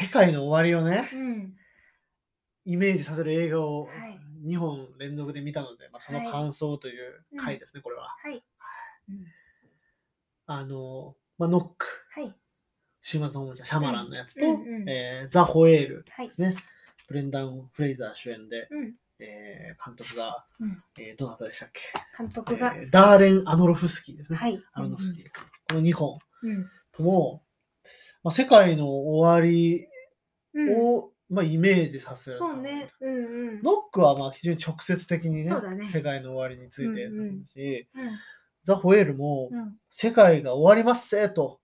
世界の終わりをね、うん。イメージさせる映画をはい2本連続で見たので、まあ、その感想という回ですね、これは。はい。うんあの、まあ、ノック、はい。週末の本社シャマランのやつと、うんうんえーザ・ホエールはいですね。ブレンダン・フレイザー主演で、うん。えー監督が、うんえーどなたでしたっけ、監督が。えーダーレン・アノロフスキーですね。はい。アノロフスキー。この2本うん。とも、まあ、世界の終わりうん。を、まあ、イメージさせる。そうね。うんうん。ノックはまあ非常に直接的にねね世界の終わりについてうんうんし、うん。ザ・ホエールも、うん。世界が終わりますせと。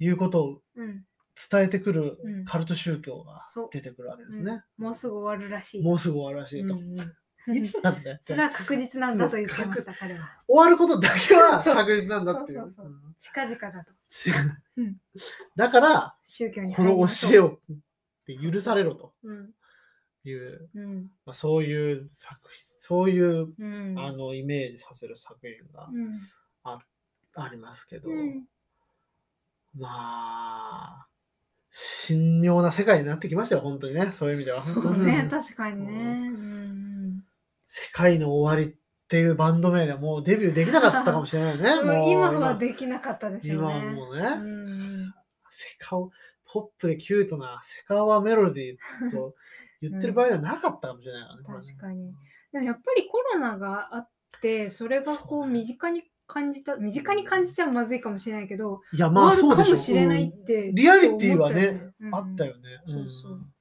いうことをうん。伝えてくるうんカルト宗教が出てくるわけですね。うんもうすぐ終わるらしい。もうすぐ終わるらしいと。うんうん いつなんだよってそれは確実なんだと言ってました、彼は。終わることだけは 確実なんだっていう。そうそうそううん近々だと。だから、宗教にこの教えをって許されろとうん。いう、うん。まあ、そういう作品、そういう、うん。あのイメージさせる作品がうん。ありますけど、うん。まあ、神妙な世界になってきましたよ、本当にね、そういう意味では。そうねう、ん確かにね。うん。世界の終わりっていうバンド名でもうデビューできなかったかもしれないよね。う んもう今はできなかったでしょう今ね。はもうね、うん。セカオ、ポップでキュートなセカオワメロディーと言ってる場合ではなかったかもしれないからね。これね確かに。でもやっぱりコロナがあって、それがこう身近に感じた、身近に感じちゃまずいかもしれないけど、いや、まあそうでしょもしれないっうんて、リアリティは思ね、ったよあったよね。そうそうん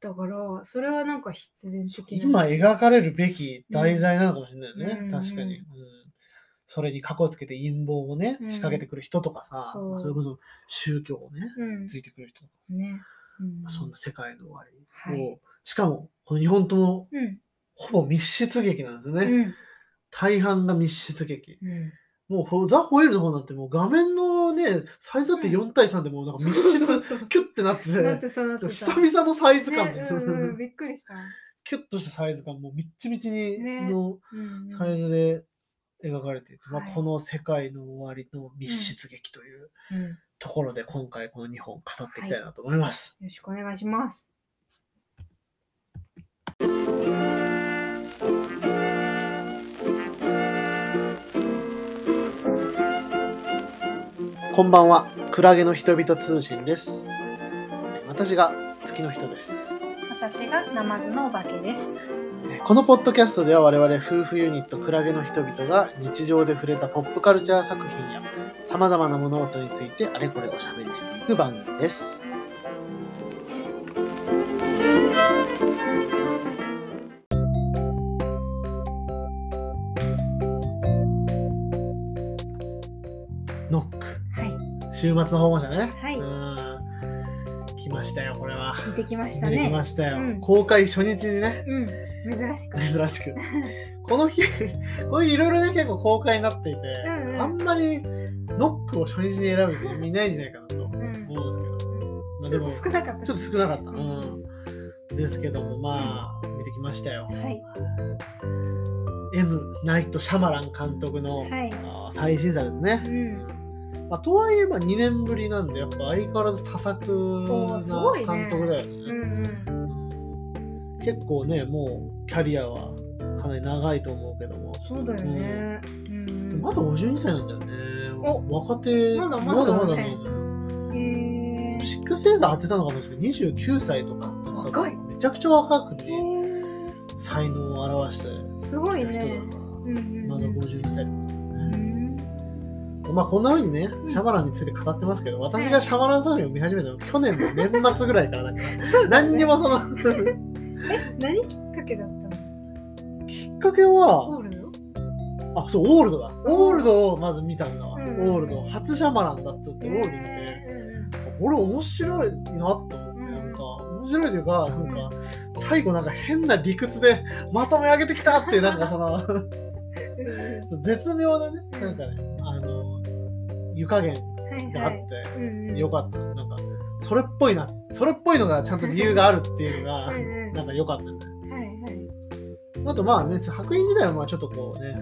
だから、それはなんか必然的な。今描かれるべき題材なのかもしれないよね。うん確かに、うんそれに過去つけて陰謀をね、うん仕掛けてくる人とかさ、そうまあそれこそ宗教をね、うんついてくる人とか、ね。うんそんな世界の終わりを、はいしかも、この日本ともうん。ほぼ密室劇なんですよね。うん。大半が密室劇。うん。もうほザ・ホイールの方なんてもう画面のね、サイズだって4対3でもうなんか密室キュッてなってなってなってた。久々のサイズ感で、ねうんうん、びっくりした。キュッとしたサイズ感、もうみっちみちにね。のうんサイズで描かれていて、まあ、はいこの世界の終わりの密室劇といううん。よところで今回この2本語っていきたいなと思います。ろしくお願いします。こんばんは、クラゲの人々通信です。私が月の人です。私がナマズのお化けです。このポッドキャストでは我々夫婦ユニットクラゲの人々が日常で触れたポップカルチャー作品や様々な物事についてあれこれおしゃべりしていく番組です。週末の訪問者ね。はいうん。来ましたよ、これは。見てきましたできね。ましたよ、うん公開初日にね。うん。珍しく。珍しく。この日、こういういろいろね、結構公開になっていて、うんうんあんまりノックを初日に選ぶ人いないんじゃないかなと思うん。うんですけど、まあ、ちょっでも、と少なかった。ちょっと少なかった。うん。ですけども、まあ、見てきましたよ。はい。M. ナイト・シャマラン監督の、はい最新作ですね。うん。まあ、とはいえば2年ぶりなんで、やっぱ相変わらず多作な監督だよね。うんうん。結構ね、もうキャリアはかなり長いと思うけども、そうだよね。うん。まだ52歳なんだよね。お若手、まだまだだねまだまだなんだよ。へーシックスエーザー当てたのが確か29歳とか若いめちゃくちゃ若くへね、ー才能を表してすごいきた人だね。から、うんうんうんまだ52歳まあこんな風にね、んシャマランについて語ってますけど、私がシャマラン作品を見始めたのは去年の年末ぐらいからなんか、何にもその 何きっかけだったの？きっかけは、オールド？あ、そう、オールドだ。オールドをまず見たんだわ。うん。オールド。初シャマランだったってオールド見て、へこれ面白いなと思って、うんなん。か、面白いというか、なんか、最後なんか変な理屈でまとめ上げてきたっていう、なんかその、絶妙なね、なんかね、湯加減はいがあっはいて、よかった。なんか、それっぽいな、それっぽいのがちゃんと理由があるっていうのがなんか良かったね。はいはい。あとまあね、白銀時代はまあちょっとこうね、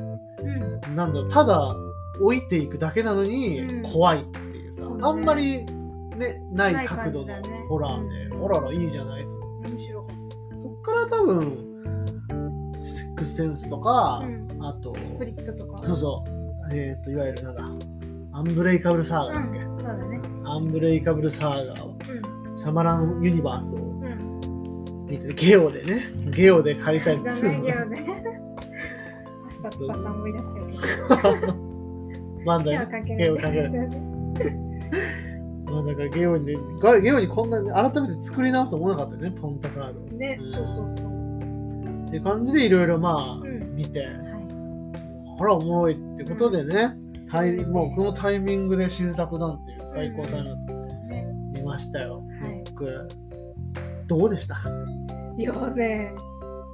うん。なんだろう、ただ置いていくだけなのにうん。怖いっていうさ、そうね。あんまりねない角度のホラーで、ホラーいいじゃない面白かっそっから多分シックスセンスとかた、、うん、あとスプリットとか。そうそう。えっ、といわゆるなんだアンブレイカブルサーガだっけ、うん、そうだね。アンブレイカブルサーガをうん。シャマランユニバースをうん。見てゲオでねゲオで借りたい。だねゲオね パスタとパスタ思い出しちゃうゲオ関係ないゲオ関係ないすいまさかゲオ にがゲオにこんなに改めて作り直すと思わなかったよねポンタカード。をね、うん。そうそうそう。っていう感じでいろいろまあ、うん。見て。はい。あらおもろいってことでね、タイうんもうこのタイミングで新作なんていう最高タイミングね見ましたよ、はい。僕どうでした？いやね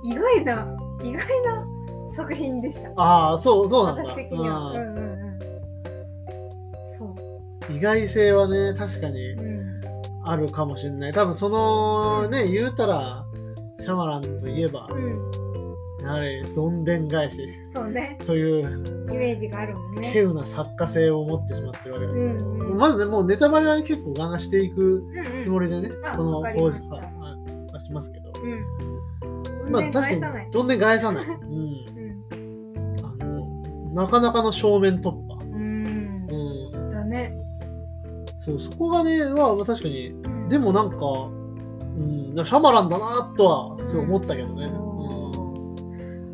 意外な意外な作品でした。ああそうそうなんだ。私的には。ううんんうんうん。そ意外性はね確かにあるかもしれない。多分そのね言うたらシャマランといえばうんやはりどんでん返し。そうね。というイメージがあるもんね。稀有な作家性を持ってしまってるわけだうけど、んうん。まずねもうネタバレは結構ガンガンしていくうんうん。つもりでね、あこのわかり工事さはしますけど、うん。まあ確かにどんでん返さない、うん、うん。あのなかなかの正面突破、うん。うん、だね。そうそこがねはまあ確かに。うん。でもなんか、うん、シャマランだなとはそう思ったけどね、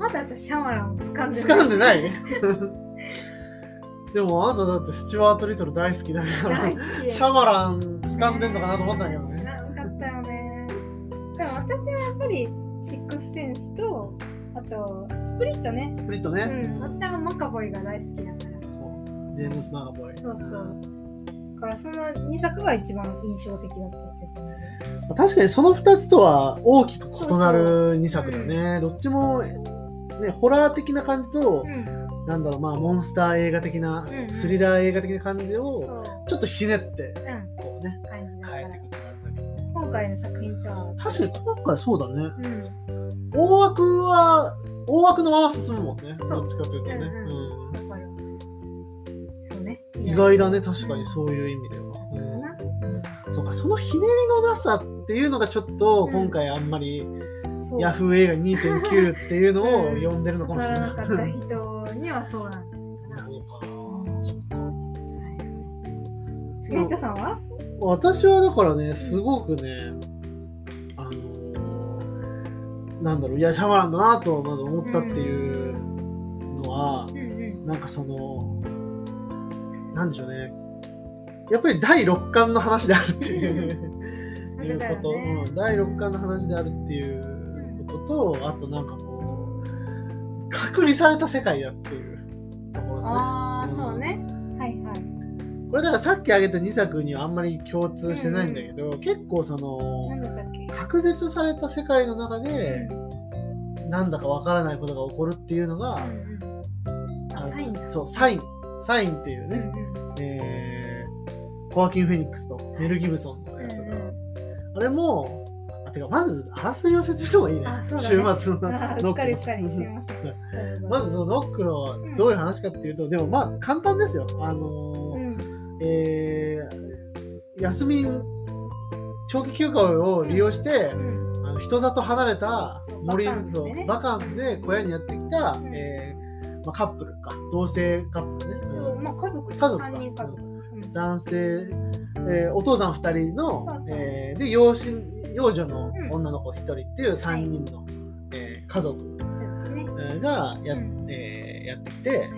まだ私シャマランを掴うんん、で掴んでない？でもあなただってスチュワート・リトル大好きだから大好き。シャマラン掴んでんのかなと思ったんだけどね。知らなかったよね。でも私はやっぱりシックスセンスとあとスプリットね。スプリットね、うん。うん。私はマカボイが大好きだから。そう。ジェームス・マガボイ。そうそう。だからその2作が一番印象的だった確かにその2つとは大きく異なる2作だね。どっちも、ね、ホラー的な感じと、うん。なんだろう、まあ、モンスター映画的な、うんスリラー映画的な感じそを、う。ちょっとひねって、うん。こうね、変えていくって感じだけど。今回の作品とは。確かに今回そうだね。うん。大枠は、大枠のまま進むもんね。どっちかというとね。う意外だね、確かにそういう意味では。そうか、そのひねりのなさっていうのがちょっとうん。今回あんまりヤフー映画2.9っていうのをうん。でるのかもしれない。刺さらなかった人にはそうなんだな。杉下さんは？私はだからね、すごくね、あのーなんだろう、いや、シャマランだなとまず思ったっていうのはう、んうん。なんかその、なんでしょうね、やっぱり第六感の話であるっていう。いうこと、ねうん、第六感の話であるっていうことと、あとなんかこう、隔離された世界だっていうところだね。ああ、うんそうね。はいはい。これだからさっき挙げた2作にはあんまり共通してないんだけど、結構そのなんだったっけ？隔絶された世界の中でなんだかわからないことが起こるっていうのが、うんうん。あ、サインだ。そうサインサインっていううんね、えー、コアキン・フェニックスとメル・ギブソンあれもあてかまずあらすじを説明した方がいいね。ね。週末の ノック まずそのノックのどういう話かっていうと、でもまあ簡単ですよ。あのーうん。えー休み長期休暇を利用して、うん。あの人里離れたそう森そうバカンスで小屋にやってきた、うん。えーまあ、カップルか。同性カップルね、うん。まあ家族家族か。男性、えーお父さん2人のそえーで養子養女のうん女の子1人っていう3人の、えー家族。そうですね。えーがや,、うん。えーやってきて、はい。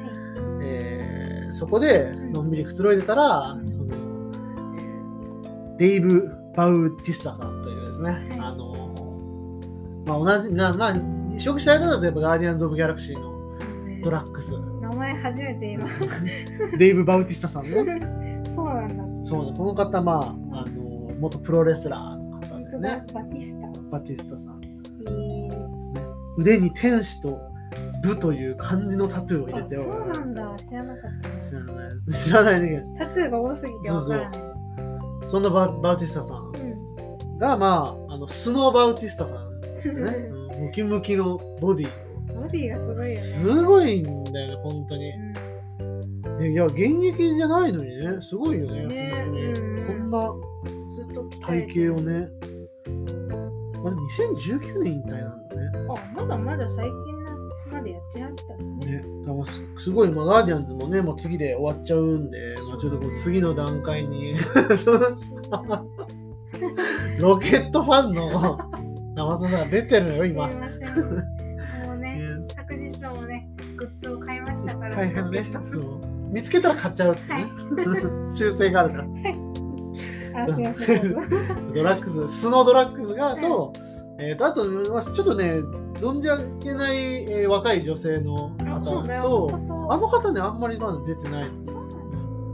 えーそこでん。のんびりくつろいでたら、うん。そのえーデイブ・バウティスタさんというですね、い。あのまあ同じなまあよく知られたのはやっぱガーディアンズ・オブ・ギャラクシーのそうね。ドラッグス。名前初めて今。デイブ・バウティスタさんね。そうなんだ。そうねこの方まああの元プロレスラーの方ですね。だバティスタ。バティスタさんですね腕に天使と武という漢字のタトゥーを入れあ、てそうなんだ。知らなかったね。知らない知らないねタトゥーが多すぎてわからない。そんなババウティスタさんうん。が、まあ、あのスノーバウティスタさんですね。うんムキムキのボディボディがすごいよね。すごいんだよね、本当に。うんでいや、現役じゃないのにね、すごいよね、ね。うんこんな体型をね。まあ、でも2019年引退なんだね。あまだまだ最近までやってなかったのね。ね、だからすすごい、まあ、ガーディアンズもね、もう次で終わっちゃうんで、まあ、ちょっとこう次の段階に。ロケットファンの生田さん出てるのよ、今。もうね ね。昨日もねグッズを買いましたから。大変ね。そう見つけたら買っちゃうってね。修正があるから。あすいません。どうぞドラッグス、スノードラッグスがと、えー、とあと、まあ、ちょっとね、存じ上げない、えー若い女性のあ方と、ああの方ね、あんまりまだ出てない。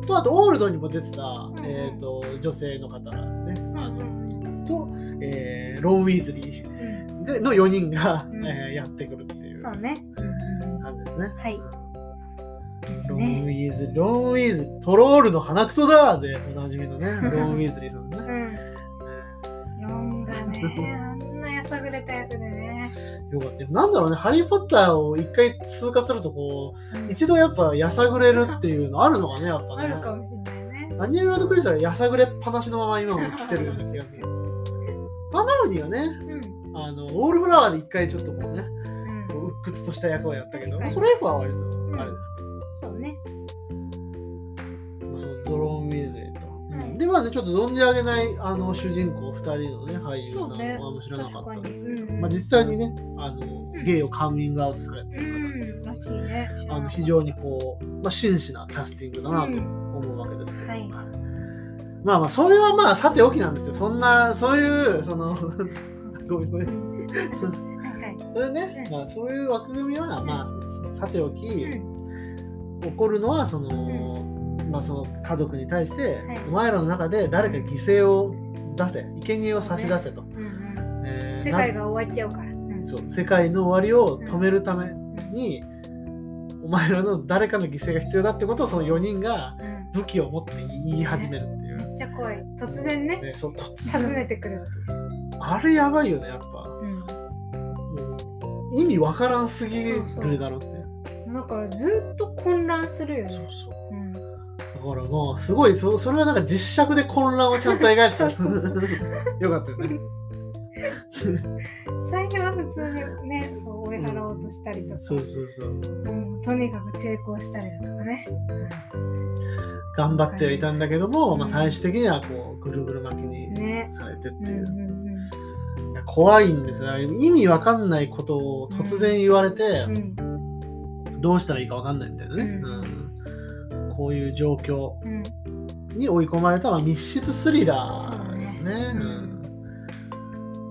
と、あと、オールドにも出てた、んえー、と女性の方がね、うんあのうん。と、えーロン・ウィーズリうん。ーの4人が、うん。えーやってくるっていう感じですね。はいですロン・ウねィーズロン・ウィーズトロールの鼻くそだ！ーでおなじみのね、ロン・ウィーズリーさんね。うん。ロンがねあんなやさぐれた役でね。よかったよ。なんだろうね、ハリー・ポッターを一回通過すると、こうん。う、一度やっぱやさぐれるっていうのあるのかね、やっぱあるかね。もしれないね。ダニエル・ラドクリスはやさぐれっぱなしのまま今も来てるような気がする。ハーマウニーはね、うん。あの、ウォールフラワーで一回ちょっとこうね、鬱屈とした役をやったけどそれ以降は割とあれですそうね。けど、そのドローン・ウィーズリーと。はい。で、まあね、ちょっと存じ上げないあの主人公2人のね、俳優さんはあんま知らなかったんですけど、確かに。うん。まあ、実際にね、あのん。ゲイをカミングアウトされてうる方で、ん。らしいね。あの非常にこう、まあ、真摯なキャスティングだなとうん。思うわけですけど、はい。まあまあそれはまあさておきなんですよ。そんなそういうその ごめんごめん。そはいはい。それね、うん。まあそういう枠組みはまあさておき、うん起こるのはその、まあその家族に対して、はい。お前らの中で誰か犠牲を出せ生贄を差し出せと、世界なが終わっちゃうから。うん。そう世界の終わりを止めるために、お前らの誰かの犠牲が必要だってことをその4人がう。ん。武器を持って言い始めるっていう。めっちゃ怖い。突然ね。ね、そう突然。訪ねてくるあれやばいよねやっぱ。意味わからんすぎるだろうねだからずっと混乱するよそうね。そう。うん、だからまあすごいそそれはなんか実尺で混乱をちゃんと描いてた。よかったよね。最初は普通にね、そう追い払おうとしたりとか、そうそうそう。うんとにかく抵抗したりだとかね。頑張ってはいたんだけども、うんまあ、最終的にはこうぐるぐる巻きにね。されてってう。んいうう、ん。いや怖いんですよ。意味わかんないことを突然言われて、うん。うんどうしたらいいかわかんないみたいなね、うん。うん。こういう状況うん。に追い込まれた、まあ、密室スリラーですね。そうだね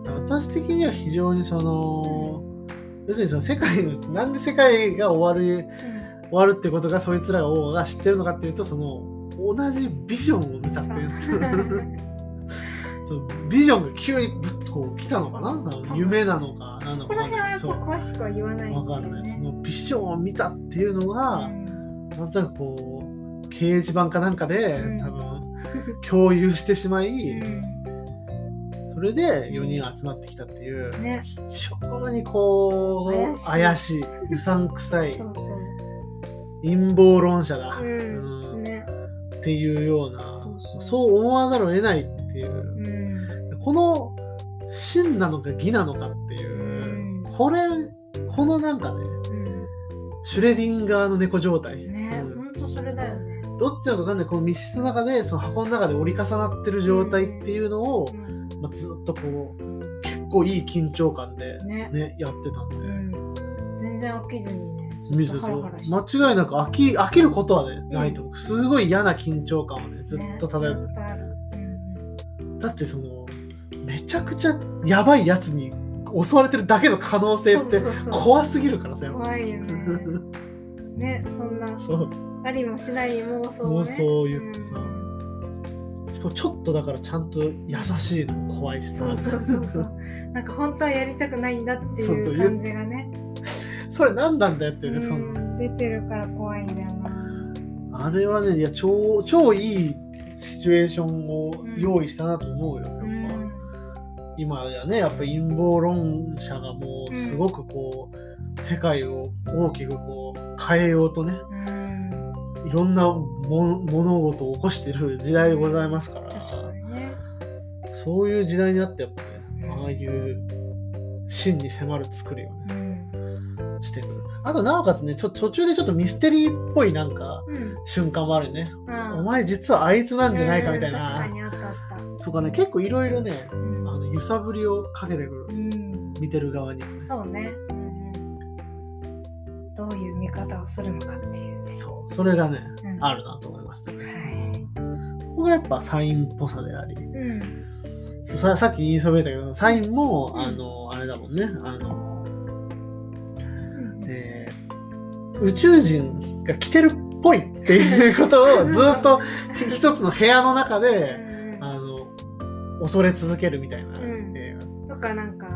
うん。私的には非常にその、要するにその世界の、なんで世界が終わる、終わるってことがそいつらが知ってるのかっていうと、その、同じビジョンを見たっていう。ビジョンが急にぶっとこう来たのかな？夢なのか、なんだそこら辺はやっぱ詳しくは言わないか。そのビジョンを見たっていうのが、うん。なんとなくこう、掲示板かなんかで、うん。多分、共有してしまい、うんそれで4人集まってきたっていう、ね。非常にこう、怪怪しい、うさんくさい、そうそう。陰謀論者だ、ううん。ん。ね。っていうようなそう思わざるを得ないっていう。う、ん。この真なのか義なのかっていう、うんこれ、このなんかね、うんシュレディンガーの猫状態。ね、うんほんとそれだよね。どっちなのか分かんない、この密室の中で、その箱の中で折り重なってる状態っていうのを、うんまあ、ずっとこう、結構いい緊張感でね。ね、やってたんで。うん。全然飽きずにね。水ずっとハラハラして間違いなく飽き飽きることはね、ないと思う。すごい嫌な緊張感をね、ずっと漂ってねだってその、めちゃくちゃやばいやつに襲われてるだけの可能性って怖すぎるからさ、怖いよね。ね、そんな。ありもしない妄想をね。妄想を言ってさうんしかもちょっとだからちゃんと優しいのも怖いしさ。そうそうそうそう。なんか本当はやりたくないんだっていう感じがね。それ何なんだよっていうね、そのうん出てるから怖いんだよな。あれはね、いや、超、超いいシチュエーションを用意したなと思うよ。やっぱうん。今やね、やっぱ陰謀論者がもうすごくこう、世界を大きくこう変えようとね、うん。いろんなも物事を起こしている時代でございますから、ね。そういう時代にあってやっぱねああいう真に迫る作りをねうん。してくる。あとなおかつねちょ途中でちょっとミステリーっぽいなんかうん。瞬間もあるよね、うん。お前実はあいつなんじゃないかみたいな、にあったあった。とかね結構いろいろねうん揺さぶりをかけてくる。うん。見てる側にそうね、うん。どういう見方をするのかっていう。ね。そう。それがねうん。あるなと思いましたはねい。ここがやっぱサインっぽさであり。うん。そうささっき言いそびれたけどサインも、うん。あのあれだもんね。あの、うん。えー宇宙人が来てるっぽいっていうことをずっと一つの部屋の中で恐れ続けるみたいな。うん。映画、とかなんか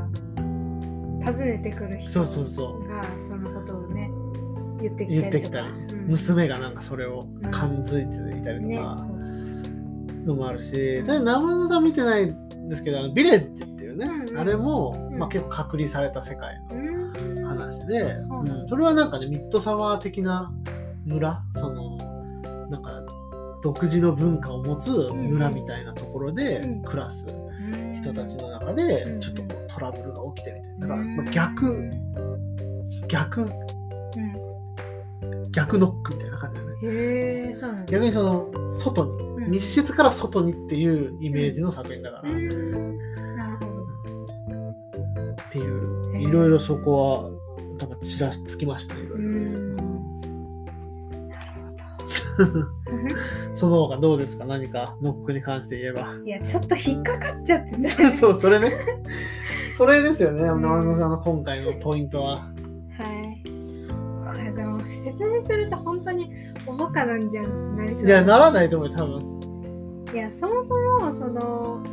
訪ねてくる人そうそうそう。がそのことをね言ってき言たりきたり、うん。娘がなんかそれを感づいていたりねとかのもあるし、ただ生野さん見てないんですけどあのビレッジっていうね、うんうん。あれも、うん。まあ、結構隔離された世界の話で、うん。それはなんかねミッドサマー的な村？そのなんか独自の文化を持つ村みたいなところでうん。暮らすうん人たちの中でうん。ちょっとこうトラブルが起きてみたいな。だから、うん。まあ、逆逆うん。逆ノックみたいな感じだね。へえそうなんだ。逆にその外にうん。密室から外にっていうイメージの作品だから、なるほど。ていういろいろそこはなんかちらつきましたねいろいろ。うん。なるほどその他どうですか？何かノックに関して言えば。いやちょっと引っかかっちゃってね。そうそれね。それですよね。ん。生野さんの今回のポイントは。はい。これでも説明すると本当におバカなんじゃんってなりそういやならないと思うよ多分。いやそもそもその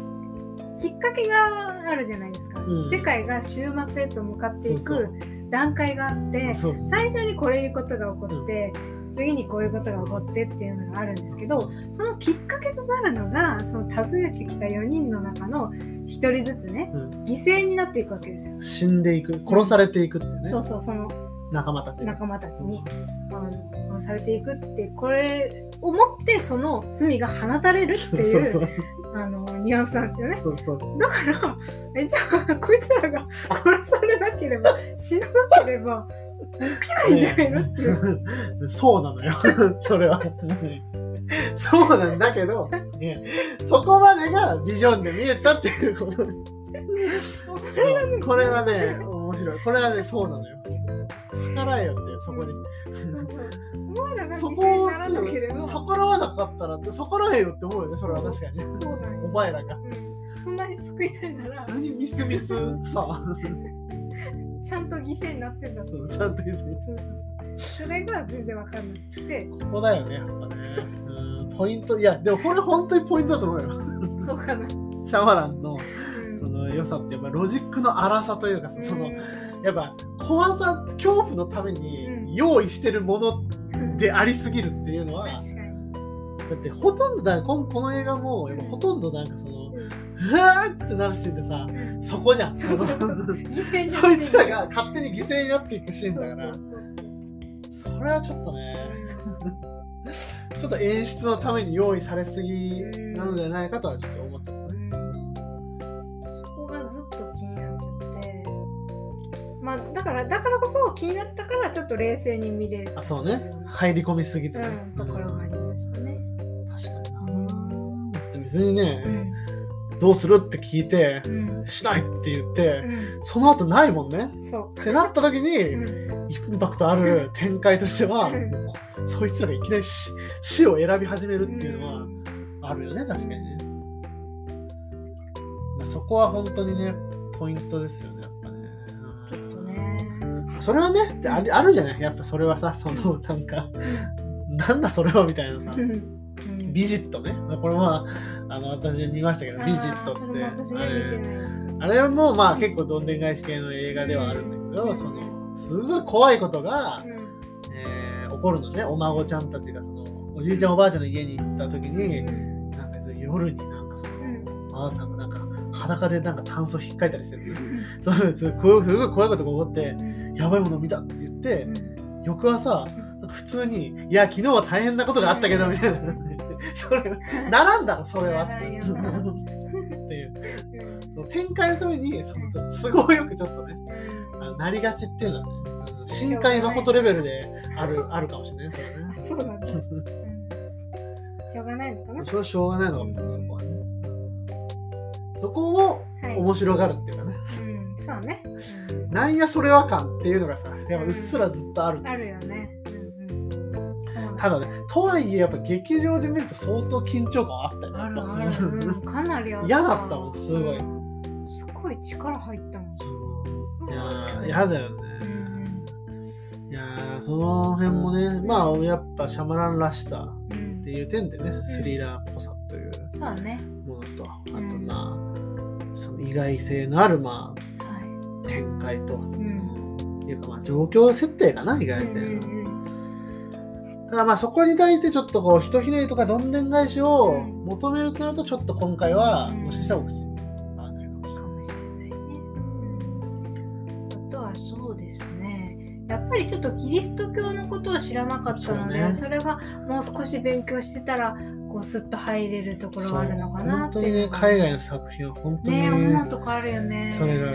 きっかけがあるじゃないですか、うん。世界が終末へと向かっていそうく段階があって最初にこういうことが起こって、次にこういうことが起こってっていうのがあるんですけどそのきっかけとなるのがその訪ねてきた4人の中の1人ずつね、うん。犠牲になっていくわけですよ。死んでいく殺されていくってね。そうそうその仲間たちに仲間たちにあの殺されていくってこれをもってその罪が放たれるっていう そうそう。あのニュアンスなんですよね。そうそう。だからえじゃあこいつらが殺されなければ死ななければ起きないんじゃないのっていう。そうなのよ。それは。そうなんだけど、ね、そこまでがビジョンで見えたっていうこと。これはね面白い。これはねそうなのよ。逆らえよってそこに。そこを逆らわなかったら逆らえよって思うよねそれは確かに。そうなんよ。お前らが。うん。そんなに救いたいなら。何ミスミスさちゃんと犠牲になってんだそうちゃんと言うそうそうそうそれが全然わかんなくて。ここだよねやっぱね。うんポイントいやでもこれ本当にポイントだと思うよ。そうかな。シャマランのうん。その良さってやっぱロジックの荒さというかさそのうんやっぱ怖さ恐怖のためうん。に用意してるものでありすぎるっていうのは。だってほとんどだこのこの映画もやっぱほとんどなんかそのうわーってなるシーンでさうん。そこじゃん。そ いつらがが勝手に犠牲になっていくシーンだから。そうそうそうそれはちょっとねちょっと演出のために用意されすぎなのではないかとはちょっと思ってたね。うん。そこがずっと気になっちゃって。まあだからだからこそ気になったからちょっと冷静に見れるあそうね。入り込みすぎてね、うん、ところがありましたね。確かになだって別にね、うんどうするって聞いてうん。しないって言って、うその後ないもんね。ん、そう。ってなった時に、うん。インパクトある展開としては、うん。そいつらがいきなり死死を選び始めるっていうのはあるよね、確かにね。そこは本当にね、ポイントですよね、やっぱね。ちょっとね。それはね、あるあるじゃない？やっぱそれはさ、そのなんか、なんだそれはみたいなさ。う。んビジットね。これは、あの、私見ましたけど、ビジットって、あれあれもまあ結構どんでん返し系の映画ではあるんだけど、その、すごい怖いことが、えー起こるのね。お孫ちゃんたちが、その、おじいちゃんおばあちゃんの家に行った時に、なんかその夜になんかその、うんお母さんがなんか裸でなんかタンスを引っかいたりしてる。そうです。こういうすごい怖いことが起こって、やばいもの見たって言って、翌朝、普通に、いや、昨日は大変なことがあったけど、みたいな。それ、ならんだろ、それは。ならんよな。っていう。うんその展開のためにその都合よくちょっとねうん。あのなりがちっていうのはねうん深海誠レベルである あるかもしれないそれはあね。そうなんだ、うん。しょうがないのかな。それはしょうがないのかもそこはね。そこをはい、面白がるっていうかね。うん、そうね、うん。なんやそれは感っていうのがさやっぱうっすらずっとあるあるよね。ただねとはいえやっぱ劇場で見ると相当緊張感はあったよ。ねあるある、うん、かなりあった。嫌だったもんすごい。うん。すごい力入ったもん。いやうわー。ーやだよね、うんいやーその辺もねまあやっぱシャマランらしさうん。っていう点でねスリラーっぽさというそうね。ものとあとうん。まあその意外性のあるまはあ展開と、ん。うん。いうかまあ状況設定かな意い。外性の、ただまあそこに対してちょっとこうひとひねりとかどんでん返しをうん。求めるとなるとちょっと今回はうん。もしかしたらお口に合わないかもしれない。かもしれないね。うん。あとはそうですね。やっぱりちょっとキリスト教のことを知らなかったので、そうね。それがもう少し勉強してたら、こうスッと入れるところがあるのかな本当にねっていうのが。海外の作品は本当にね思うとこあるよね。それが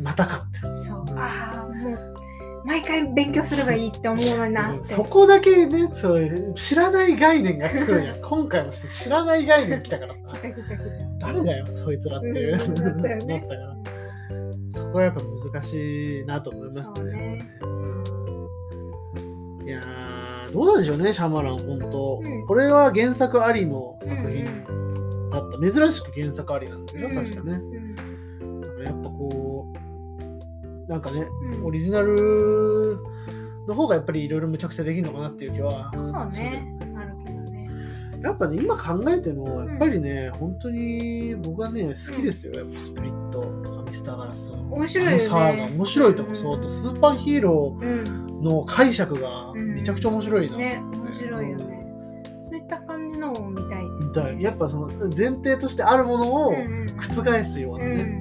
またかって。そう、うん。ああもう毎回勉強すればいいって思うなって。そこだけねそう知らない概念が来る。ん や今回も知らない概念来たから。さ来た来た来た。誰だよそいつらっていう、うんなったからそこはやっぱ難しいなと思いますね。ね。いやーどうなんでしょうねシャマラン本当、うん。これは原作ありの作うん品だった、珍しく原作ありなんだけど、うん。確かねなんかねうんオリジナルの方がやっぱりいろいろむちゃくちゃできるのかなっていう気はそうね。あるけどね。やっぱね今考えてもやっぱりね、本当に僕はね好きですよやっぱスプリットとかミスターガラスの面白いよねサーガ面白いとこそうとスーパーヒーロうん。ーの解釈がめちゃくちゃ面白いな、ね、面白いよね。そういった感じのを見たいです、見たいね。やっぱその前提としてあるものをうんうん覆すようなね、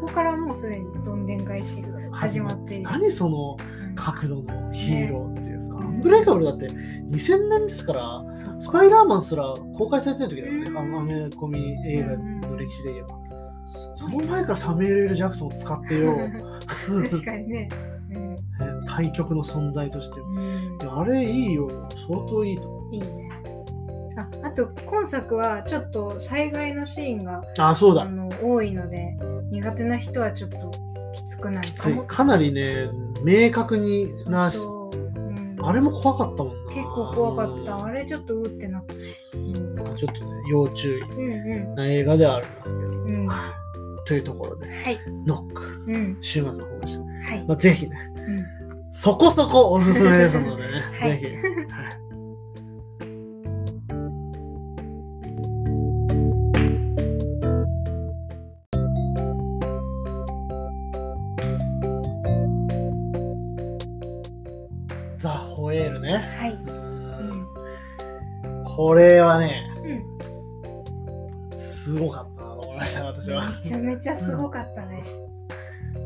こからもうすでにどんでん返しが始まっている。何そのうん。角度のヒーローっていうさ、ね。アンブレイカブルだって2000年ですからスパイダーマンすら公開されてる時だよね、うん。あのアメコミ映画の歴史で言えば、そその前からサミュエル・エル・ジャクソンを使ってよ。確かにね。うん。対極の存在として。あれいいよ。相当いいと思いいね。ああと今作はちょっと災害のシーンがうあそうだあの多いので苦手な人はちょっときつくなるきかいかなりね明確になそうそううんあれも怖かったもんな結構怖かった。うんあれちょっとうってなった。うんちょっとね要注意うんな映画ではありますけど、うん。うん、ははいというところでい。ノックうん。週末の方でした、はい。まあ、ぜひねうん。そこそこおすすめですのでね、はいぜこれはね、うん。すごかったなと思いました、私は。めちゃめちゃすごかったね。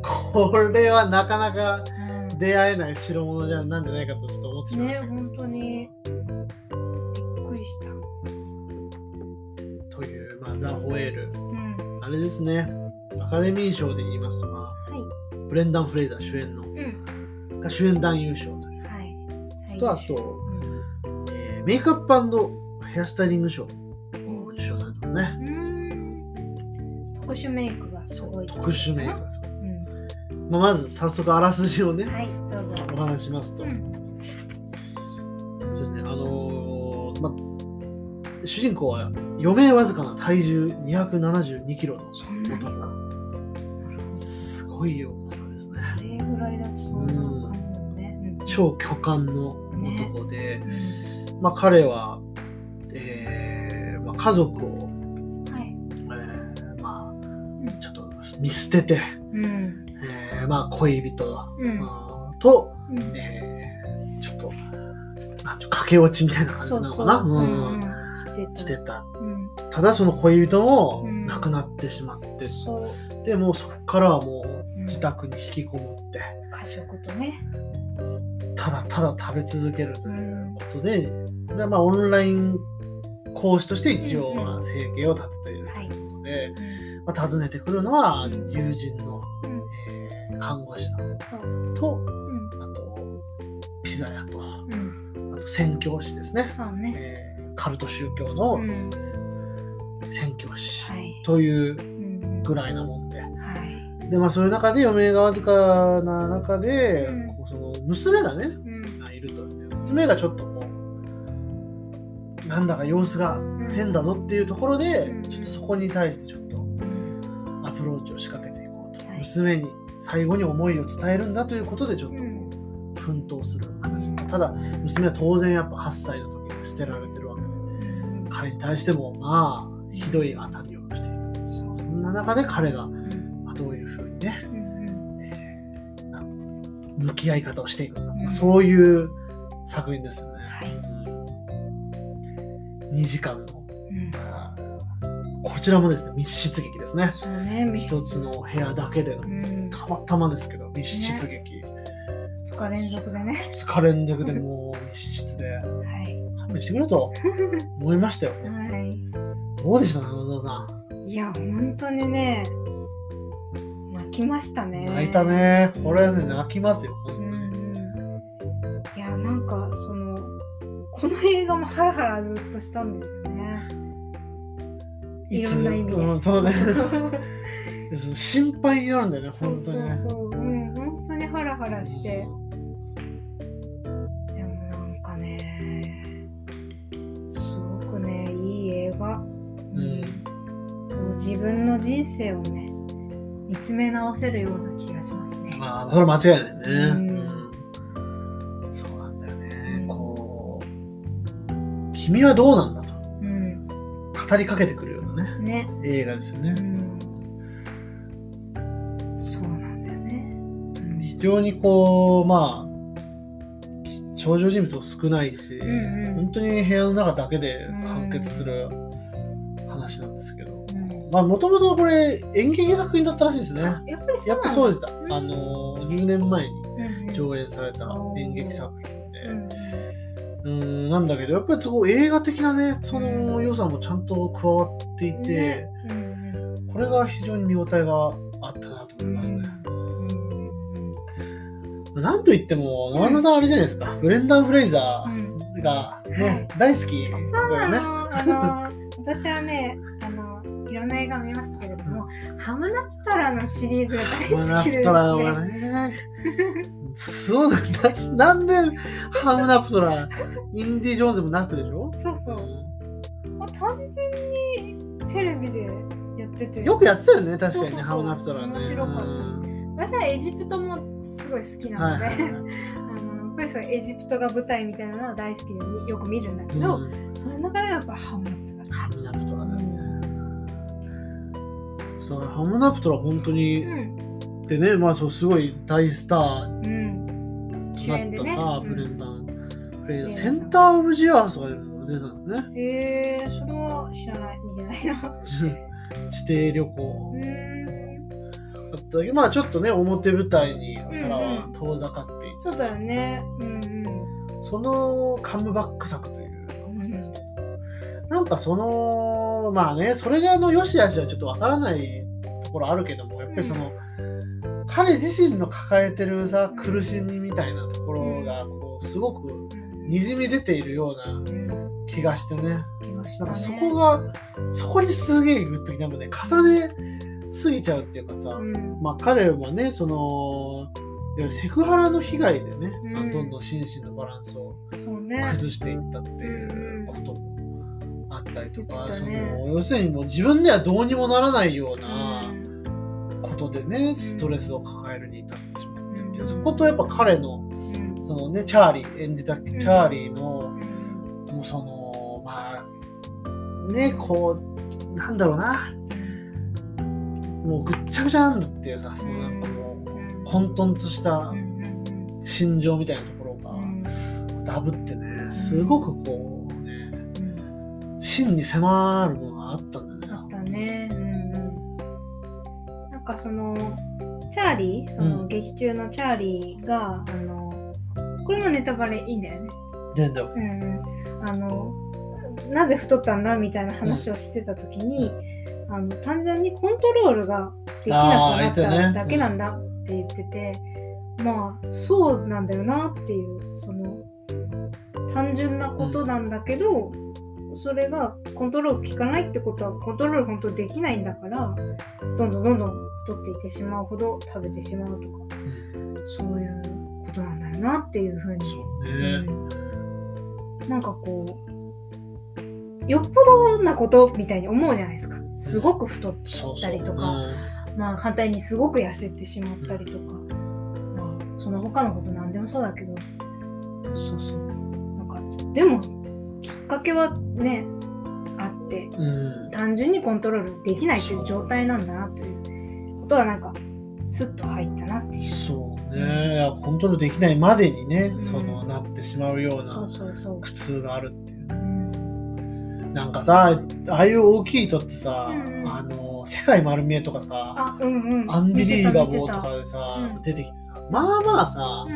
これはなかなかうん出会えない代物じゃなんじゃないかとちょっと思ってしまいまねしたけど、本当にびっくりした。という、まあ、ザ・ホエール。うん。あれですね、アカデミー賞で言いますと、まはあ、ブレンダン・フレイザー主演の、い。うん。が主演男優賞という。はい。最と、あと、えーメイクアップヘアスタイリング賞を受賞されたのね。特殊メイクがすごい。特殊メイクうです。ん。まあ、まず早速あらすじをね、はい、どうぞ。お話ししますと、うん。そうですね、あのーまあ、主人公は余命わずかな体重272キロの。男。すごい重さですね。あれぐらいだとそんなね。うん超巨漢の男で、うまあ、彼は、家族を、んはい。えーまうんあ、ちょっと見捨てて、うん。えーまあ、恋人うん。と、うんえーちょっと、なん駆け落ちみたいな感じなのかな？そうそう。ううんんしてた。うん。ただその恋人もうん亡くなってしまって、そう。でもうそこからはもううん自宅に引きこもって、過食とね。ただただ食べ続けるということで、でまあ、オンライン講師として一応まあ生計を立てているはいということで、うん。まあ、訪ねてくるのはうん。友人の、うん。えー看護師さん。とうん。あとピザ屋とうん。あと宣教師ですね、そうね。えーカルト宗教のうん。宣教師はい。といううん。ぐらいなもんで。はい。でまあそういう中で余命がわずかな中で、その娘がねうん。いると。娘がちょっとなんだか様子が変だぞっていうところで、うん。ちょっとそこに対してちょっとうんアプローチを仕掛けていこうと、はい。娘に最後に思いを伝えるんだということでちょっとこう奮闘する話。ただ娘は当然やっぱ8歳の時に捨てられてるわけでうん彼に対してもまあひどい当たりをしていく。そんな中で彼がどういうふうにねうん向き合い方をしていくのか、うん。まあそういう作品ですよね。はい2時間の、うんこちらもですね、密室劇ですね。そうね密一つの部屋だけでの、うんたまたまですけど、密室劇。2日連続でね2日連続で もう密室で、はい勘弁してくれと思いましたよ。はいどうでした花澤さいや本当にね泣きましたねん。泣いたね。これはね、泣きますよ。うんこの映画もハラハラずっとしたんですよね。いろんな意味で、うん、そうね。心配になるんだよね、そうそ本当にね。うそう、うん、本当にハラハラして、でもなんかねすごくねいい映画、うん。自分の人生をね見つめ直せるような気がしますね。まあ、それ間違いないね。うん君はどうなんだと。うん、語りかけてくるようなね、ね、映画ですよね。うん。そうなんだよね。うん非常にこう、まあ、登場人物も少ないし、うんうん。本当に部屋の中だけで完結する話なんですけど、うん。まあ、もともとこれ演劇作品だったらしいですね。やっぱりそうでした。うん。あの、10年前に上演された演劇作品うーんなんだけどやっぱりすごい映画的なねその良さもちゃんと加わっていて、これが非常に見応えがあったなと思いますね。なんといっても生田さんあれじゃないですか、ブレンダー・フレイザうん。ーがね、はい。大好きだそうよね。なの、あの私はね あのいろんな映画を見ますけれども、ハムナプトラのシリーズがハムナ大好きですプトラね。はね、そうだな、なんでハムナプトラ、インディ・ジョーンズもなくでしょ、そうそう。う。まあ、単純にテレビでやってて。んよくやってたよね、確かにね、ハムナプトラね。面白かった。うん。私はエジプトもすごい好きなので、はいはいはい。あのやっぱりそうエジプトが舞台みたいなのは大好きでよく見るんだけど、うん。それの中ではやっぱハムナプトラハムナプトラだよね。そうハムナプトラ本当に、うん。でね、まあそうすごい大スター。うん主演でね。ったさ、うん。ブレンダン・フレイザーフレイザーセンター・オブ・ジアースが出たんですね。へえそれは知らない見てないな。地底旅行。うーん。だったけど、まあちょっとね、表舞台にからは遠ざかっていて、そうだよね。うんそのカムバック作という。うん。うんなんかその、まあね、それがあの良し悪しはちょっとわからないところあるけども、やっぱりその、彼自身の抱えてるさ、うん苦しみみたいなところが、こう、すごくうんにじみ出ているようなうん。気がしてね。なんかそこが、そこにすげえグッときて、なんかね、重ねすぎちゃうっていうかさ、うん。まあ彼もね、その、いわゆるセクハラの被害でね、うん。まあどんどん心身のバランスを崩していったっていうこともあったりとか、その要するにもう自分ではどうにもならないようなうんことでね、ストレスを抱えるに至ってしまってっていう、うん。そことやっぱ彼の、うん。そのね、チャーリー、演じたチャーリーの、うん。もうその、まあ、ね、こう、なんだろうな、もうぐっちゃぐちゃなんだっていうさ、そのなんかもう、混沌とした心情みたいなところがうんダブってね、すごくこうね、うん。真に迫るものがあったんだよ。ね。あったなんかその、チャーリー、そうのん劇中のチャーリーが、あの、これもネタバレいいんだよね。全然うんうん。あの、なぜ太ったんだみたいな話をしてた時に、あの単純にコントロールができなくなっただけなんだって言ってて、まあそうなんだよなっていうその単純なことなんだけど、それがコントロール効かないってことはコントロール本当できないんだからどんどんどんどん太っていってしまうほど食べてしまうとかそういうことなんだよなっていうふうに。そうね。うん。なんかこうよっぽどなことみたいに思うじゃないですか。すごく太っ。たりとかまあ反対にすごく痩せてしまったりとか、まあその他のこと何でもそうだけど。そうそう。なんかでもきっかけはねあってうん。単純にコントロールできないという状態なんだなということはなんかスッと入ったなっていう。そうね。コントロールできないまでにね、うん。そのなってしまうようそうなそうそう。苦痛があるっていう。うん。なんかさ、ああいう大きい人ってさ、うんあの、世界丸見えとかさ、あうんうん。アンビリーバボーとかでさうん、出てきてさ、まあまあさ、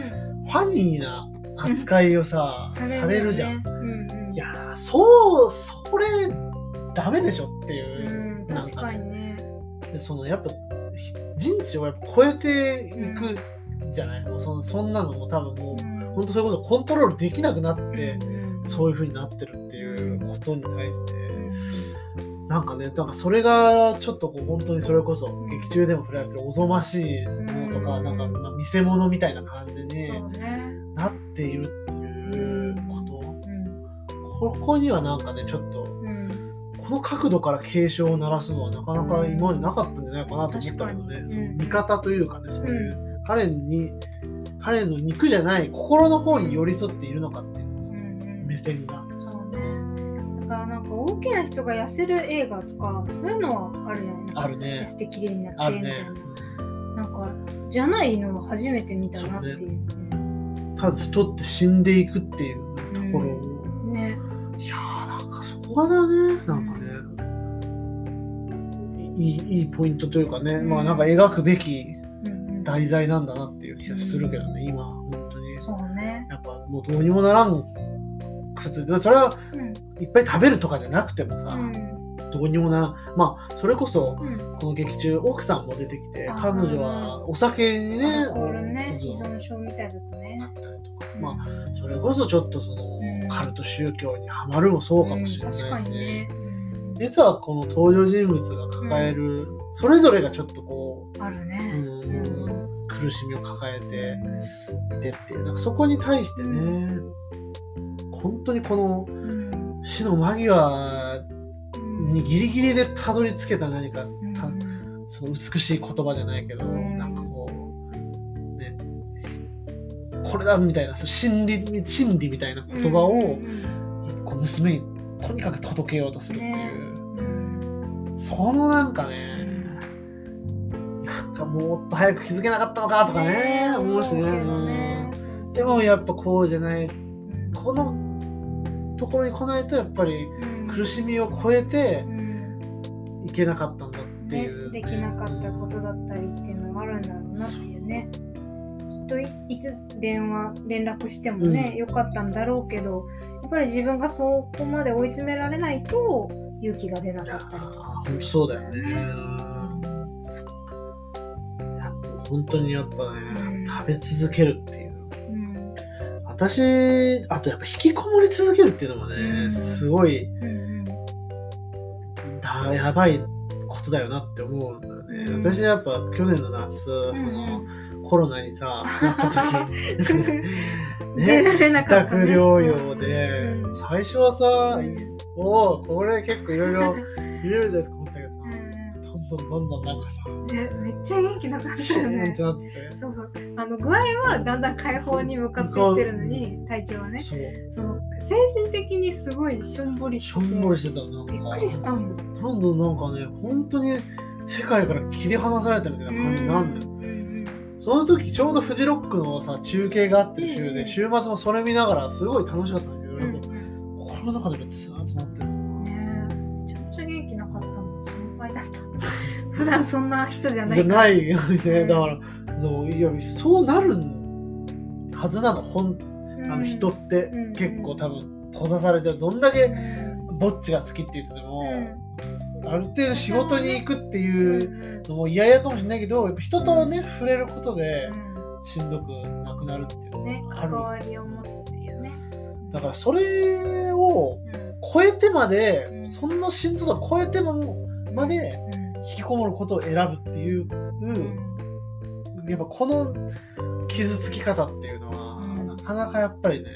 ファニーな扱いをさ、されるじゃん。よね。うんうん。いやー、そう、それ、ダメでしょっていう。うん、確かにね。でそのやっぱひ人知をやっぱ超えていくじゃない、もうそのそんなのも多分もう、うん。本当それこそコントロールできなくなって、うんそういう風になってるっていうことに対して、なんかねなんかそれがちょっとこう本当にそれこそ劇中でも触れられてるおぞましいものとか、うん。なんかまあ見せ物みたいな感じそに。なっているっていうこと、うん。ここにはなんかねちょっとうんこの角度から警鐘を鳴らすのはなかなか今までなかったんじゃないかなと思ったけどね、うんその見方というかねそういう、彼に彼の肉じゃない心の方に寄り添っているのかっていううんうん。目線が。そうね。だからなんか大きな人が痩せる映画とかそういうのはあるじゃない。なんかあるね痩せて綺麗になあるね。ってみたいな。なんかじゃないのを初めて見たなっていう。ただ太って死んでいくっていうところを、うん。ね。いやーなんかそこがだね。なんかね、いいいいポイントというかね、うん。まあなんか描くべき題材なんだなっていう気がするけどね、今本当に。そうね。やっぱもうどうにもならん苦痛でそれはうん。いっぱい食べるとかじゃなくてもさ、うん。どうにもならん。まあそれこそうん。この劇中奥さんも出てきて彼女はお酒にねね依存症みたいだったね。な。ったりとか、うん。まあそれこそちょっとその、うん。カルト宗教にはまるもそうかもしれないし、うん確かにね。うん実はこの登場人物が抱える、それぞれがちょっとこう、あるね。うんうん苦しみを抱えていてっていうなんかそこに対してね、本当にこのうん。死の間際うん。にギリギリでたどり着けた何か、うん。たその美しい言葉じゃないけど、うん。なんかこうねこれだみたいなそう心理心理みたいな言葉を、うん。こう娘にとにかく届けようとするっていう、うんそのなんかね、なんかもっと早く気づけなかったのかとかね思うしね。でもやっぱこうじゃないうんこのところに来ないとやっぱりうん。苦しみを超えてうん。いけなかったんだってねいう、できなかったことだっといいつ電話連絡してもね、うん。よかったんだろうけどやっぱり自分がそこまで追い詰められないと勇気が出なかったりとか。本当そうだよね。う本当にやっぱね、うん。食べ続けるっていう。うん。私あとやっぱ引きこもり続けるっていうのもね、うん。すごいうんだやばいことだよなって思うんだよね、うん。私やっぱ去年の夏、そのコロナにさ なった時。出られなかったね。自宅療養で、うん。最初はさ、うんおおこれ結構いろいろいろいろだと思ったけどさ、うん。どんどんどんどんなんかさね、めっちゃ元気なかったよシーンっねてなって。て、そうそう。あの具合はだんだん解放に向かっていってるのに体調はね。そう。その精神的にすごいしょんぼりしして。ょんぼりしてたのなんか。びっくりしたもん。どんどんなんかね本当に世界から切り離されたみたいな感じなんだよ、うんうんその時ちょうどフジロックのさ中継があってる週で、うん週末もそれ見ながらすごい楽しかったんだけ心の中でツーンとなってるねえめちゃくちゃ元気なかったもん心配だった。普段そんな人じゃないじゃないよね、うん。だからそういやそうなるはずなのほん。あの人って。うん結構多分閉ざされてる。どんだけぼっちが好きって言ってても、うんある程度仕事に行くってういう、ん。のも嫌々かもしれないけどやっぱ人とね触れることでうしんどくなくなるっていうね関わりを持つっていうね。だからそれをうん。超えてまで、うん。そんなしんどさを超えてもまでうん。引きこもることを選ぶっていう、やっぱこの傷つき方っていうのは、うん。なかなかやっぱりね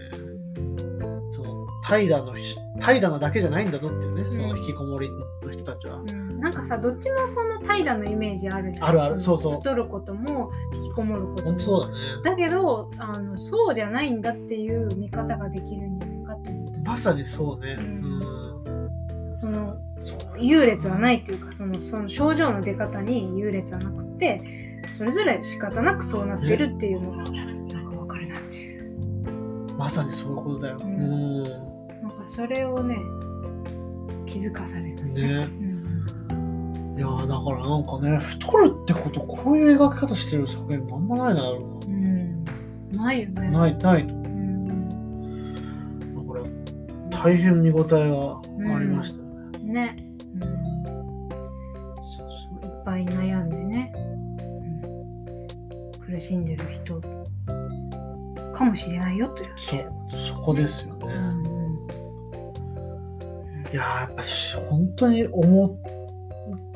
怠惰の人怠惰なだけじゃないんだぞっていうね、ん。その引きこもりの人たちは。うん。なんかさどっちもその怠惰のイメージあるじゃん。あるある。のそうそう。太ることも引きこもることも。そうだね。だけどあのそうじゃないんだっていう見方ができるんじゃないかと思うまさにそうね。ううん。ん。その優劣はないっていうかそのその症状の出方に優劣はなくてそれぞれ仕方なくそうなってるっていうのがなんかわかるなっていう。まさにそういうことだよ。ううんそれをね気づかされますね。ねうんいやーだからなんかね、太るってこと、こういう描き方してる作品あんまないな。うんないよね。ない、ないと。うんこれ、大変見応えがありましたよね。ね、うん、そうそういっぱい悩んでね、うん、苦しんでる人かもしれないよというねそう、そこですよね。うんいやーやっぱし本当に思っ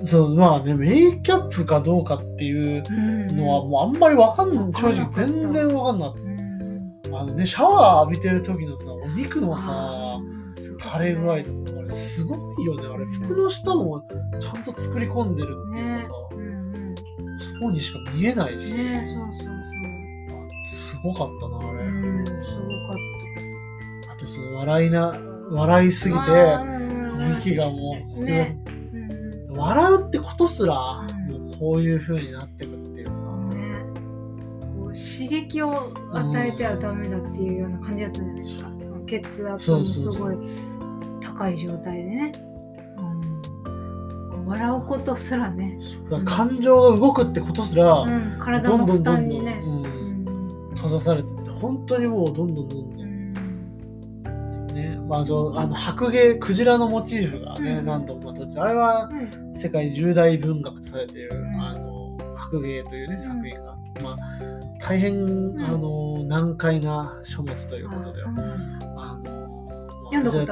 そうまあねメイキャップかどうかっていううん。のはもうあんまりわかんない。わか正んなかった。直全然わかんなかっうん。たあのねシャワー浴びてる時のさお肉のさ垂れ具合とかあれすごいよね。あれうん。服の下もちゃんと作り込んでるっていうかさ、そうにしか見えないし、ねそうそうそう。すごかったなあれ、うんすごかっあとその笑いな笑いすぎて息がもう、ね。うん笑うってことすら、うん。もうこういう風になってくっていうさ、ね。こう刺激を与えてはダメだっていうような感じだったじゃないですか、血圧もすごい高い状態でね、うん、笑うことすらね、感情が動くってことすら、うん、体どんどの負担にね、閉ざされてって本当にもうどんどんどんどうんまあ、そうあの白芸クジラのモチーフがね、うん。何度も撮ってあれはうん。世界重大文学とされている、うん。あの白芸というねうん。作品が。まあ、大変、ん。あの難解な書物ということであの、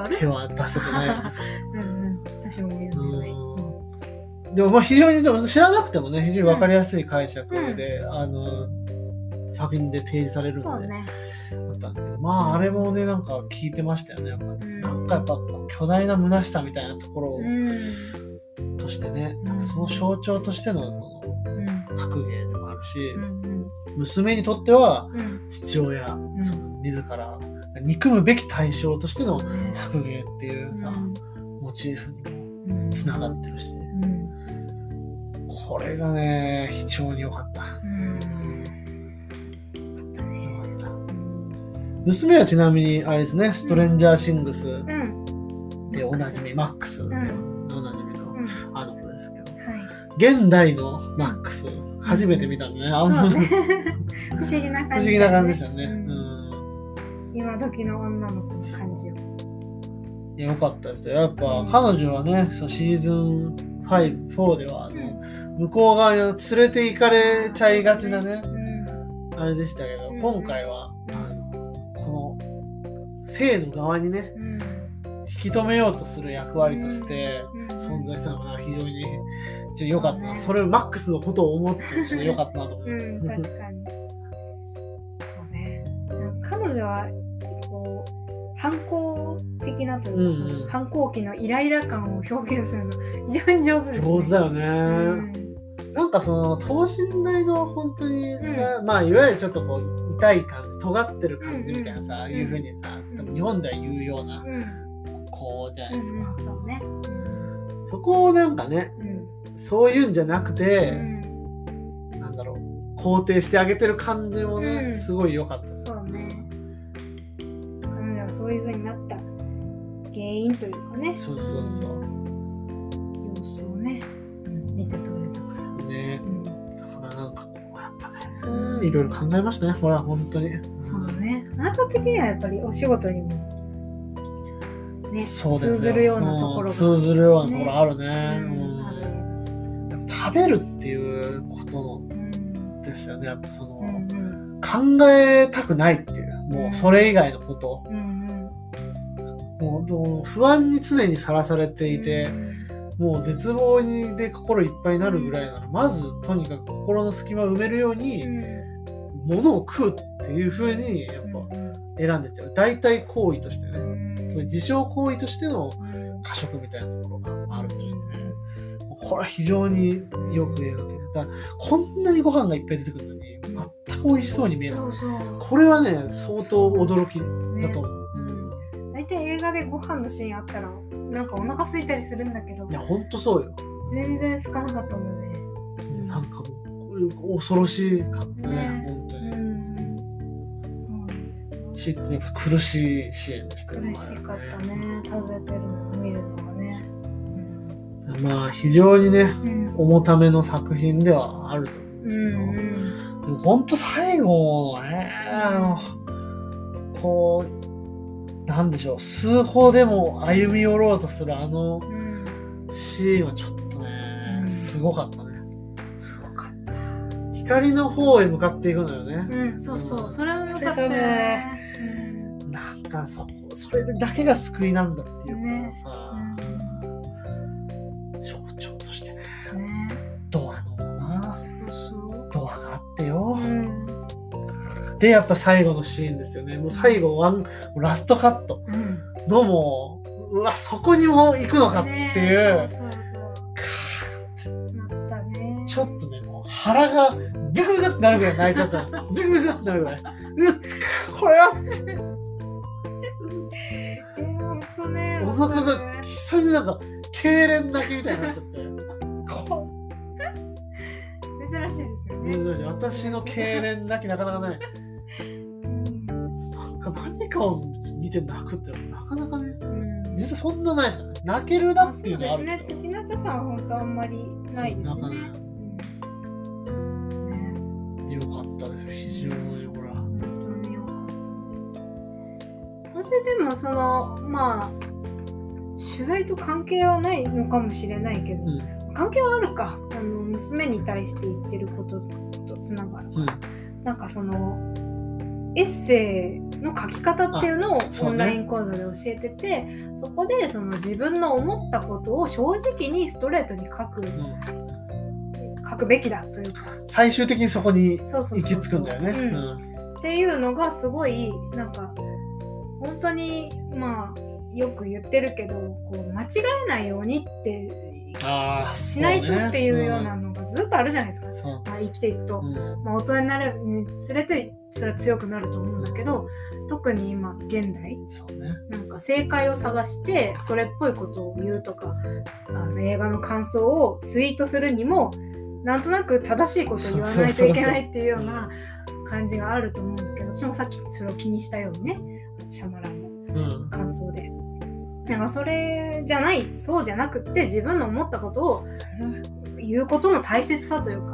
手は出せてないんですけど うんうん。でない、うん。でもまあ非常に知らなくてもね非常に分かりやすい解釈で、あの作品で提示されるので、だったんですけど。まああれもねなんか聞いてましたよね。やっぱうん。なんかやっぱ巨大な虚しさみたいなところうん。としてね、ん。なんかその象徴としてのそうん。の白芸でもあるし、うん娘にとってはうん。父親、ん。その自ら憎むべき対象としてのそうね白芸っていうさ、うん。モチーフにつながってるし、うん。これがね非常に良かった。娘はちなみにあれですね、ストレンジャーシングスうん。でおなじみ、マックス。でん。おなじみのうん。あの子ですけど、はい。現代のマックス、初めて見たんでね、あんま。そうね。不思議な不感じ、思議な感じでしたね。今時の女の子の感じを。よかったですよ。やっぱうん。彼女はね、そのシーズン5、4ではあの、向こう側に連れて行かれちゃいがちなね、うん。あれでしたけど、うん。今回は、性の側にね、うん引き止めようとする役割としてうん存在したのが非常にちょ良かったな。それをマックスのことを思ってちょ良かったなと思う。うん、確かに。そうね。彼女は、こう、反抗的なというか、反抗期のイライラ感を表現するの、非常に上手です、ね。上手だよね。うんなんかその等身大の本当にさ、まあいわゆるちょっとこう痛い感じ尖ってる感じみたいなさ、うんいうふうにさ日本では言うようなうん。子じゃないですか、うん、そうね。そこをなんかねうん。そういうんじゃなくうて、ん。なんだろう肯定してあげてる感じもね、うんすごい良かったですそうね。彼女がそういう風になった原因というかね。そうそうそう様子をね、うん見て取れいろいろ考えましたねほら本当にそうね。あなた的にはやっぱりお仕事にも、ねそうですよ通ずるようなところがうん通ずるようなところあるね。うん食べるっていうことうんですよね。やっぱその、うんうん考えたくないっていう、もうそれ以外のこと。うんもうどう不安に常にさらされていて、もう絶望にで心いっぱいになるぐらいなら、まずとにかく心の隙間を埋めるよううに、ん物を食うっていう風にやっぱ選んでっちゃう。大体行為としてね。そういう自傷行為としての過食みたいなところがあるとしてね。これは非常によく言えるわけで。だからこんなにご飯がいっぱい出てくるのに、全く美味しそうに見えない。これはね、相当驚きだと思う。うん大体映画でご飯のシーンあったらなんかお腹空いたりするんだけど。いや、ほんとそうよ。全然空かなかったもんねなんかもう、恐ろしかったね、ね。本当に。うん。そう。し苦しいシーンでしたよ苦しかったね食べてるのを見るのがね。まあ、非常にね、うん。重ための作品ではあると思うんですけど、うんでも本当最後のね、あの、こう、なんでしょう、数歩でも歩み寄ろうとするあのうんシーンはちょっとね、うん。すごかったね。すごかった。光の方へ向かっていくのよね。うんそうそう。それもよかったそれがねなんかそこ、それだけが救いなんだっていうねことをさ、象で、やっぱ最後のシーンですよね。もう最後、ワン、ラストカットうんのもう、うわ、そこにも行くのかってねいう、そうそうそうなったねちょっとね、もう腹がビクビクってなるぐらい泣いちゃった。ビクビクってなるぐらい。うっ、これはえー、ほんとねお腹が久々になんか、痙攣泣きみたいになっちゃって。こ 珍しいですよね珍しい私の痙攣泣きなかなかない。何かを見て泣くってなかなかね、うん実際そんなないですからね。泣けるなっていうのはあるそうですね。月の茶さんは本当あんまりないですね。なんかねうんねよかったですよ、非常にほら。本当によかった。私でもそのまあ取材と関係はないのかもしれないけど、うん。関係はあるか。あの娘に対して言ってることとつながる。うん。なんかそのエッセイの書き方っていうのをオンライン講座で教えててそ,、こでその自分の思ったことを正直にストレートに書くうん書くべきだというか最終的にそこに行き着くんだよね。っていうのがすごいなんか本当にまあよく言ってるけどこう間違えないようにってしないとっていうようなのがずっとあるじゃないですか、そうね。まあ、生きていくと。うん。まあ、大人になるにつれてそれは強くなると思うんだけど特に今現代そうね。なんか正解を探してそれっぽいことを言うとかあの映画の感想をツイートするにもなんとなく正しいことを言わないといけないっていうような感じがあると思うんだけど私もさっきそれを気にしたようにねシャマランのうん。感想で。なんかそれじゃないそうじゃなくって自分の思ったことを言うことの大切さというかまあ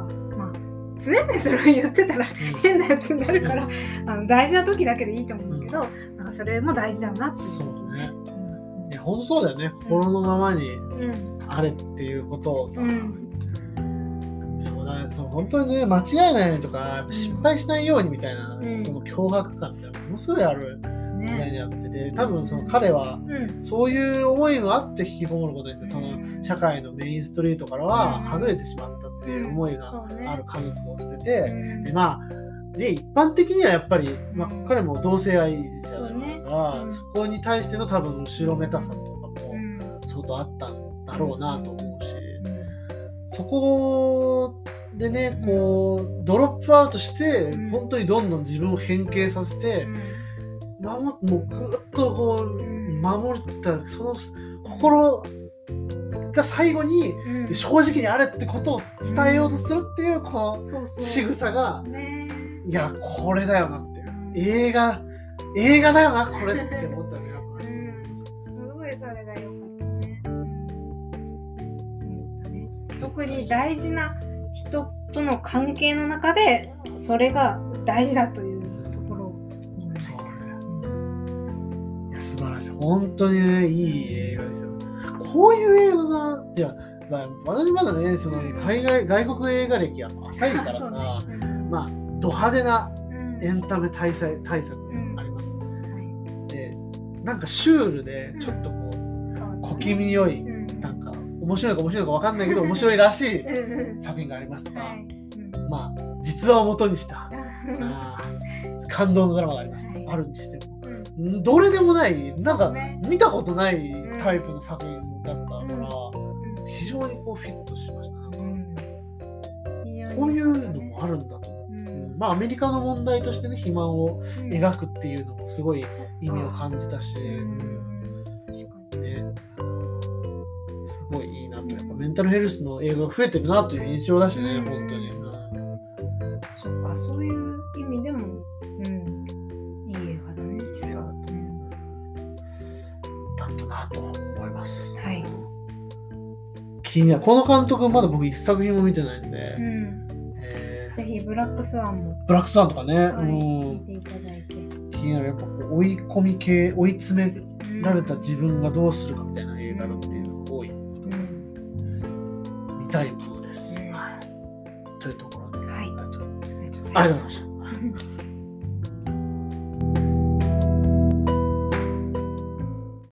常々それを言ってたら変なやつになるからあの大事な時だけでいいと思うけど、なんかそれも大事だなって。そうね。うん。いや、ほんとそうだよね。心のままにうん。あれっていうことをさ、うん。そうだね、そう本当にね、間違えないようにとか、失敗しないようにみたいな、ん。この脅迫感ってものすごいある時代ねにあってて、多分その彼は、うん。そういう思いもあって引きこもることによって、そのうん社会のメインストリートからはうん。はぐれてしまったっていう思いがある家族を捨てうて、ん。でまあ、で一般的にはやっぱり、まあうん、彼も同性愛者だそうね。かそこに対しての多分後ろめたさとかもうん。相当あったんだろうなと思うし、そこでね、こう、ドロップアウトしてうん、本当にどんどん自分を変形させて、守もうぐっとこう、うん。守った、その心が最後に、正直にあれってことを伝えようとするっていう、この仕草が、ねいや、これだよなっていう。うん映画、映画だよな、これって思ったよね、やっぱり。うんすごいそれが良かった特に大事な人との関係の中でそれが大事だというところを思いました。素晴らしい。本当にね、いい映画ですよ。こういう映画が、いや、まあ、私まだね、その海外、外国映画歴は浅いからさ、ねうんまあ、ド派手なうん。エンタメ対策対策があります。はい。で、なんかシュールで、ちょっとこう、小気味良い、うん。なんか、面白いのか面白いのか分かんないけど、面白いらしい 作品がありますとか、まあ、実話を元にした、感動のドラマがあります。はい。あるにしても。どれでもない、なんか見たことないタイプの作品だったから、うん。非常にこうフィットしました。なんかうん。こういうのもあるんだと。思う。うん。まあアメリカの問題としてね、肥満をうん。描くっていうのもすごい意味を感じたし、うん。ね、すごいいいなと、やっぱメンタルヘルスの映画が増えてるなという印象だしね、うん。本当に。うん。そっか、そういう意味でも、気になる。この監督まだ僕一作品も見てないんで、うん。えーぜひ、ブラックスワンも、ブラックスワンとかね、はい、うん、見ていただいて。気になる。やっぱ追い込み系、追い詰めうんられた自分がどうするかみたいな映画だっていうのが多い。うん。見たいものです。うんはい。というところで、はいありがとうございました。